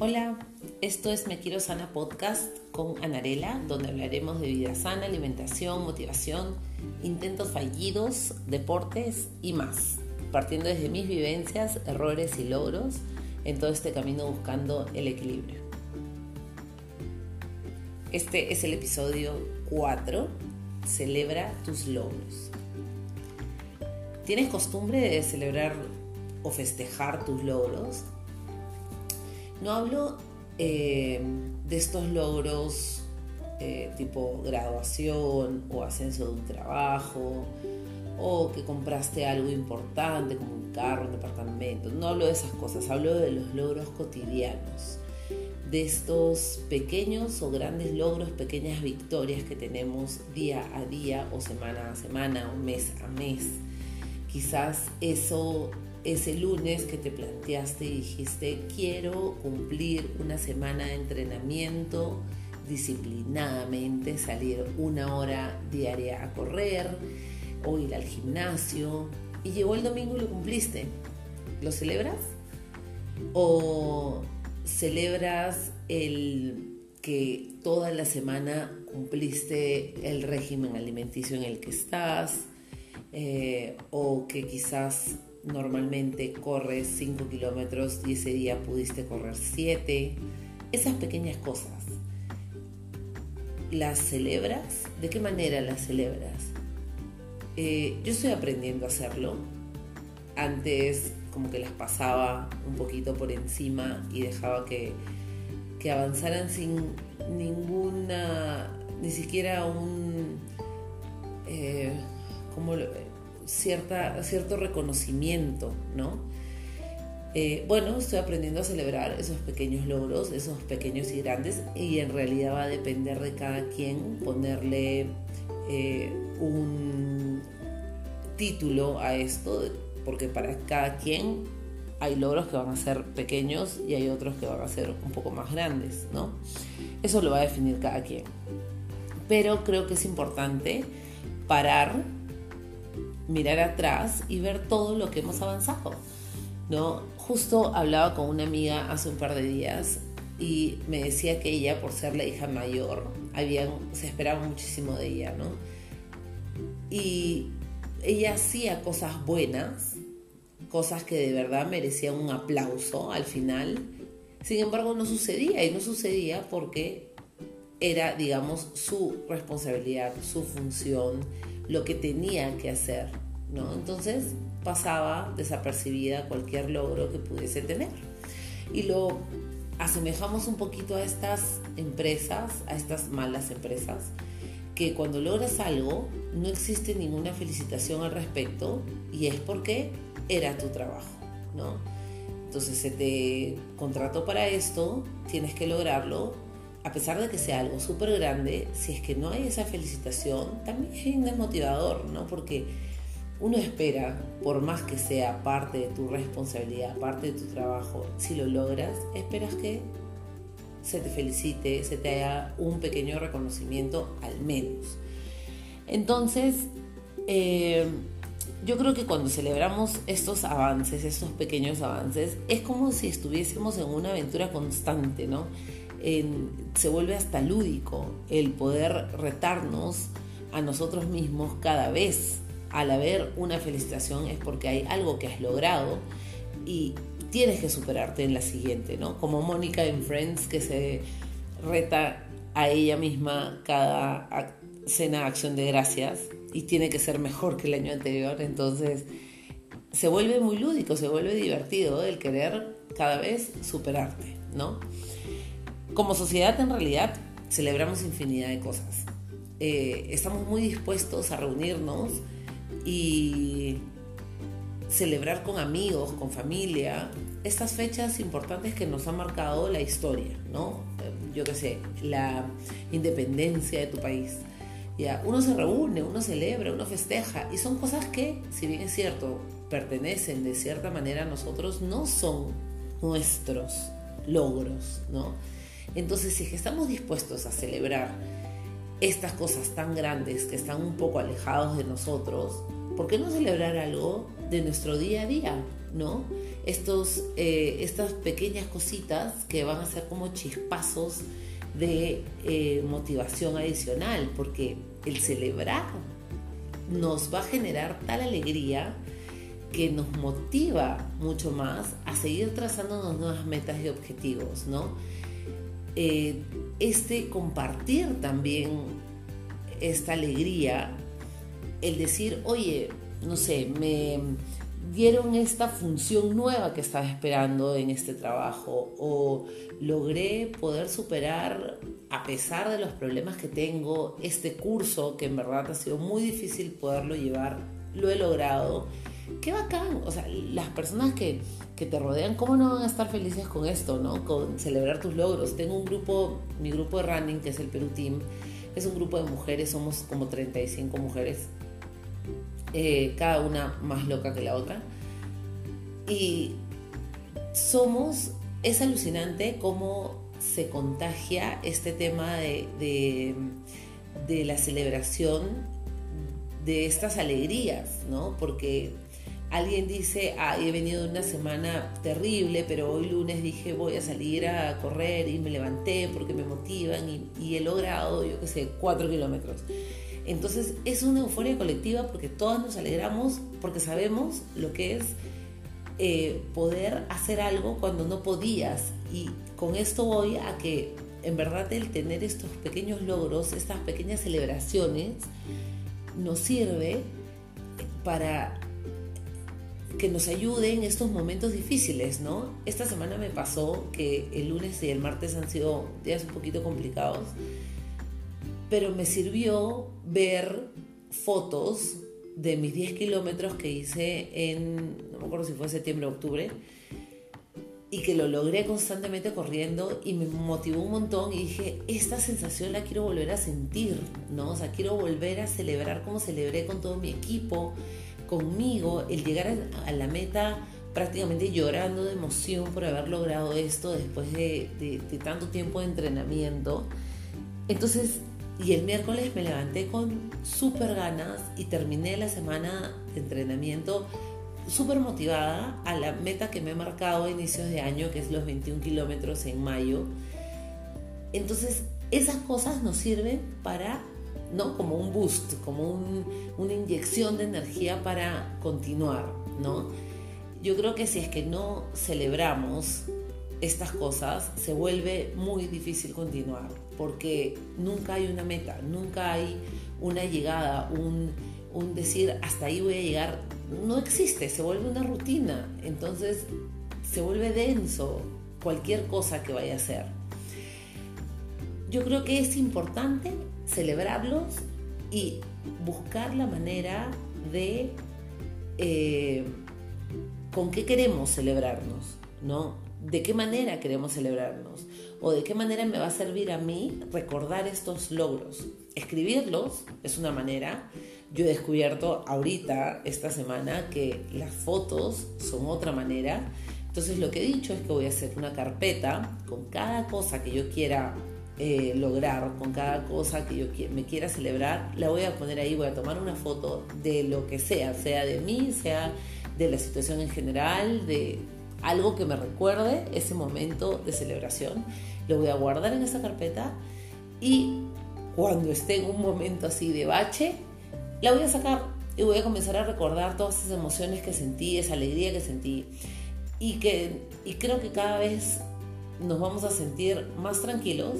Hola, esto es Me Quiero Sana Podcast con Anarela, donde hablaremos de vida sana, alimentación, motivación, intentos fallidos, deportes y más, partiendo desde mis vivencias, errores y logros en todo este camino buscando el equilibrio. Este es el episodio 4, Celebra tus logros. ¿Tienes costumbre de celebrar o festejar tus logros? No hablo eh, de estos logros eh, tipo graduación o ascenso de un trabajo o que compraste algo importante como un carro, un departamento. No hablo de esas cosas, hablo de los logros cotidianos, de estos pequeños o grandes logros, pequeñas victorias que tenemos día a día o semana a semana o mes a mes. Quizás eso ese lunes que te planteaste y dijiste, quiero cumplir una semana de entrenamiento disciplinadamente, salir una hora diaria a correr o ir al gimnasio. Y llegó el domingo y lo cumpliste. ¿Lo celebras? ¿O celebras el que toda la semana cumpliste el régimen alimenticio en el que estás? Eh, o que quizás normalmente corres 5 kilómetros y ese día pudiste correr 7. Esas pequeñas cosas, ¿las celebras? ¿De qué manera las celebras? Eh, yo estoy aprendiendo a hacerlo. Antes como que las pasaba un poquito por encima y dejaba que, que avanzaran sin ninguna, ni siquiera un... Eh, como cierta, cierto reconocimiento, ¿no? Eh, bueno, estoy aprendiendo a celebrar esos pequeños logros, esos pequeños y grandes, y en realidad va a depender de cada quien ponerle eh, un título a esto, porque para cada quien hay logros que van a ser pequeños y hay otros que van a ser un poco más grandes, ¿no? Eso lo va a definir cada quien. Pero creo que es importante parar mirar atrás y ver todo lo que hemos avanzado. ¿no? Justo hablaba con una amiga hace un par de días y me decía que ella, por ser la hija mayor, habían, se esperaba muchísimo de ella, ¿no? Y ella hacía cosas buenas, cosas que de verdad merecían un aplauso al final. Sin embargo, no sucedía y no sucedía porque era, digamos, su responsabilidad, su función, lo que tenía que hacer, ¿no? Entonces pasaba desapercibida cualquier logro que pudiese tener. Y lo asemejamos un poquito a estas empresas, a estas malas empresas, que cuando logras algo no existe ninguna felicitación al respecto y es porque era tu trabajo, ¿no? Entonces se te contrató para esto, tienes que lograrlo a pesar de que sea algo súper grande, si es que no hay esa felicitación, también es desmotivador, ¿no? Porque uno espera, por más que sea parte de tu responsabilidad, parte de tu trabajo, si lo logras, esperas que se te felicite, se te haga un pequeño reconocimiento al menos. Entonces, eh, yo creo que cuando celebramos estos avances, estos pequeños avances, es como si estuviésemos en una aventura constante, ¿no? Se vuelve hasta lúdico el poder retarnos a nosotros mismos cada vez al haber una felicitación es porque hay algo que has logrado y tienes que superarte en la siguiente, ¿no? Como Mónica en Friends que se reta a ella misma cada cena acción de gracias y tiene que ser mejor que el año anterior, entonces se vuelve muy lúdico, se vuelve divertido el querer cada vez superarte, ¿no? Como sociedad en realidad celebramos infinidad de cosas. Eh, estamos muy dispuestos a reunirnos y celebrar con amigos, con familia, estas fechas importantes que nos han marcado la historia, ¿no? Yo qué sé, la independencia de tu país. Ya, uno se reúne, uno celebra, uno festeja y son cosas que, si bien es cierto, pertenecen de cierta manera a nosotros, no son nuestros logros, ¿no? Entonces, si estamos dispuestos a celebrar estas cosas tan grandes que están un poco alejados de nosotros, ¿por qué no celebrar algo de nuestro día a día? ¿No? Estos, eh, estas pequeñas cositas que van a ser como chispazos de eh, motivación adicional, porque el celebrar nos va a generar tal alegría que nos motiva mucho más a seguir trazándonos nuevas metas y objetivos, ¿no? Eh, este compartir también esta alegría, el decir, oye, no sé, me dieron esta función nueva que estaba esperando en este trabajo o logré poder superar a pesar de los problemas que tengo este curso que en verdad ha sido muy difícil poderlo llevar, lo he logrado. Qué bacán, o sea, las personas que, que te rodean, ¿cómo no van a estar felices con esto, no? Con celebrar tus logros. Tengo un grupo, mi grupo de running, que es el Perú Team, es un grupo de mujeres, somos como 35 mujeres eh, cada una más loca que la otra. Y somos, es alucinante cómo se contagia este tema de, de, la celebración de estas alegrías, ¿no? Porque alguien dice, ah, he venido una semana terrible, pero hoy lunes dije voy a salir a correr y me levanté porque me motivan y, y he logrado, yo qué sé, cuatro kilómetros. Entonces es una euforia colectiva porque todas nos alegramos porque sabemos lo que es eh, poder hacer algo cuando no podías. Y con esto voy a que en verdad el tener estos pequeños logros, estas pequeñas celebraciones, nos sirve para que nos ayude en estos momentos difíciles, ¿no? Esta semana me pasó que el lunes y el martes han sido días un poquito complicados pero me sirvió ver fotos de mis 10 kilómetros que hice en, no me acuerdo si fue septiembre o octubre, y que lo logré constantemente corriendo y me motivó un montón y dije, esta sensación la quiero volver a sentir, ¿no? O sea, quiero volver a celebrar como celebré con todo mi equipo, conmigo, el llegar a la meta prácticamente llorando de emoción por haber logrado esto después de, tanto tiempo de entrenamiento. Entonces y el miércoles me levanté con súper ganas y terminé la semana de entrenamiento súper motivada a la meta que me he marcado a inicios de año, que es los 21 kilómetros en mayo. Entonces, esas cosas nos sirven para, ¿no? Como un boost, como una inyección de energía para continuar, ¿no? Yo creo que si es que no celebramos estas cosas, se vuelve muy difícil continuar, porque nunca hay una meta, nunca hay una llegada, un, decir hasta ahí voy a llegar, no existe, se vuelve una rutina, entonces se vuelve denso cualquier cosa que vaya a hacer. Yo creo que es importante celebrarlos y buscar la manera de eh, con qué queremos celebrarnos, ¿no? de qué manera queremos celebrarnos o de qué manera me va a servir a mí recordar estos logros. Escribirlos es una manera. Yo he descubierto ahorita, esta semana, que las fotos son otra manera. Entonces lo que he dicho es que voy a hacer una carpeta con cada cosa que yo quiera eh, lograr, con cada cosa que yo me quiera celebrar, la voy a poner ahí, voy a tomar una foto de lo que sea, sea de mí, sea de la situación en general, de, algo que me recuerde ese momento de celebración. Lo voy a guardar en esa carpeta y cuando esté en un momento así de bache, la voy a sacar y voy a comenzar a recordar todas esas emociones que sentí, esa alegría que sentí. Y, que, y creo que cada vez nos vamos a sentir más tranquilos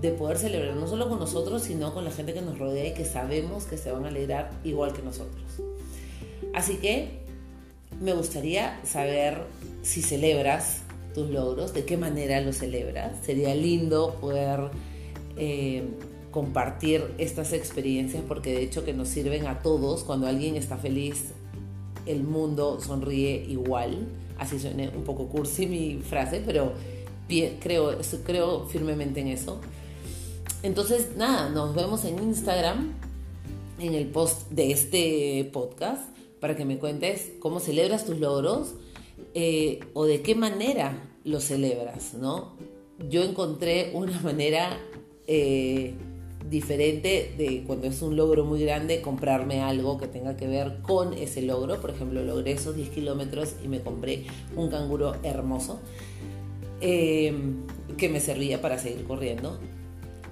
de poder celebrar no solo con nosotros, sino con la gente que nos rodea y que sabemos que se van a alegrar igual que nosotros. Así que me gustaría saber si celebras tus logros, de qué manera los celebras. Sería lindo poder eh, compartir estas experiencias porque de hecho que nos sirven a todos. Cuando alguien está feliz, el mundo sonríe igual. Así suena un poco cursi mi frase, pero creo, creo firmemente en eso. Entonces, nada, nos vemos en Instagram, en el post de este podcast para que me cuentes cómo celebras tus logros eh, o de qué manera los celebras, ¿no? Yo encontré una manera eh, diferente de cuando es un logro muy grande comprarme algo que tenga que ver con ese logro. Por ejemplo, logré esos 10 kilómetros y me compré un canguro hermoso eh, que me servía para seguir corriendo.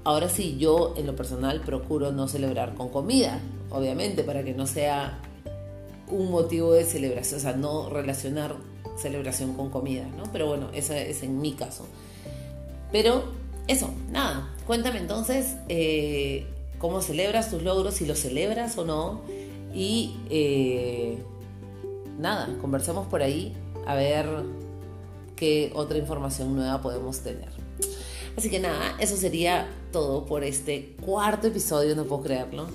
Ahora sí, yo en lo personal procuro no celebrar con comida, obviamente, para que no sea un motivo de celebración, o sea, no relacionar celebración con comida, ¿no? Pero bueno, ese es en mi caso. Pero eso, nada, cuéntame entonces eh, cómo celebras tus logros, si los celebras o no. Y eh, nada, conversemos por ahí a ver qué otra información nueva podemos tener. Así que nada, eso sería todo por este cuarto episodio, no puedo creerlo.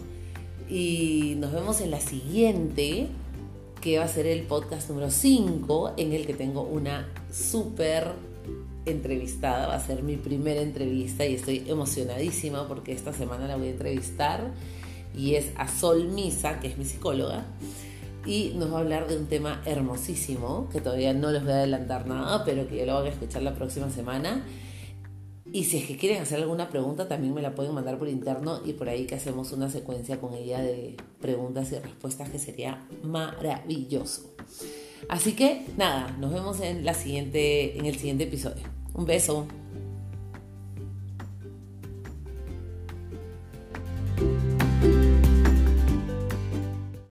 Y nos vemos en la siguiente, que va a ser el podcast número 5, en el que tengo una súper entrevistada. Va a ser mi primera entrevista y estoy emocionadísima porque esta semana la voy a entrevistar. Y es a Sol Misa, que es mi psicóloga. Y nos va a hablar de un tema hermosísimo, que todavía no les voy a adelantar nada, pero que ya lo van a escuchar la próxima semana y si es que quieren hacer alguna pregunta, también me la pueden mandar por interno y por ahí que hacemos una secuencia con ella de preguntas y respuestas que sería maravilloso. Así que nada, nos vemos en, la siguiente, en el siguiente episodio. Un beso.